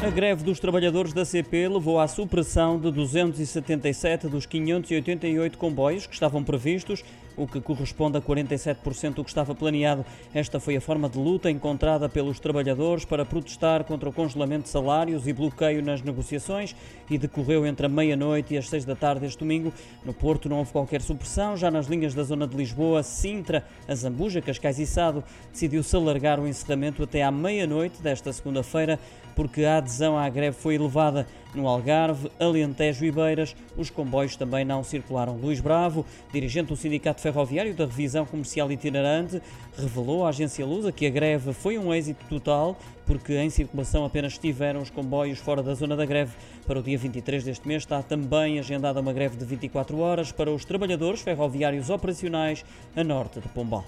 A greve dos trabalhadores da CP levou à supressão de 277 dos 588 comboios que estavam previstos, o que corresponde a 47% do que estava planeado. Esta foi a forma de luta encontrada pelos trabalhadores para protestar contra o congelamento de salários e bloqueio nas negociações e decorreu entre a meia-noite e as seis da tarde este domingo. No Porto não houve qualquer supressão, já nas linhas da zona de Lisboa, Sintra, Azambuja, Cascais e Sado, decidiu-se alargar o encerramento até à meia-noite desta segunda-feira, porque a adesão à greve foi elevada no Algarve, Alentejo e Beiras. Os comboios também não circularam. Luís Bravo, dirigente do Sindicato Ferroviário da Revisão Comercial Itinerante, revelou à agência Lusa que a greve foi um êxito total, porque em circulação apenas estiveram os comboios fora da zona da greve. Para o dia 23 deste mês está também agendada uma greve de 24 horas para os trabalhadores ferroviários operacionais a norte de Pombal.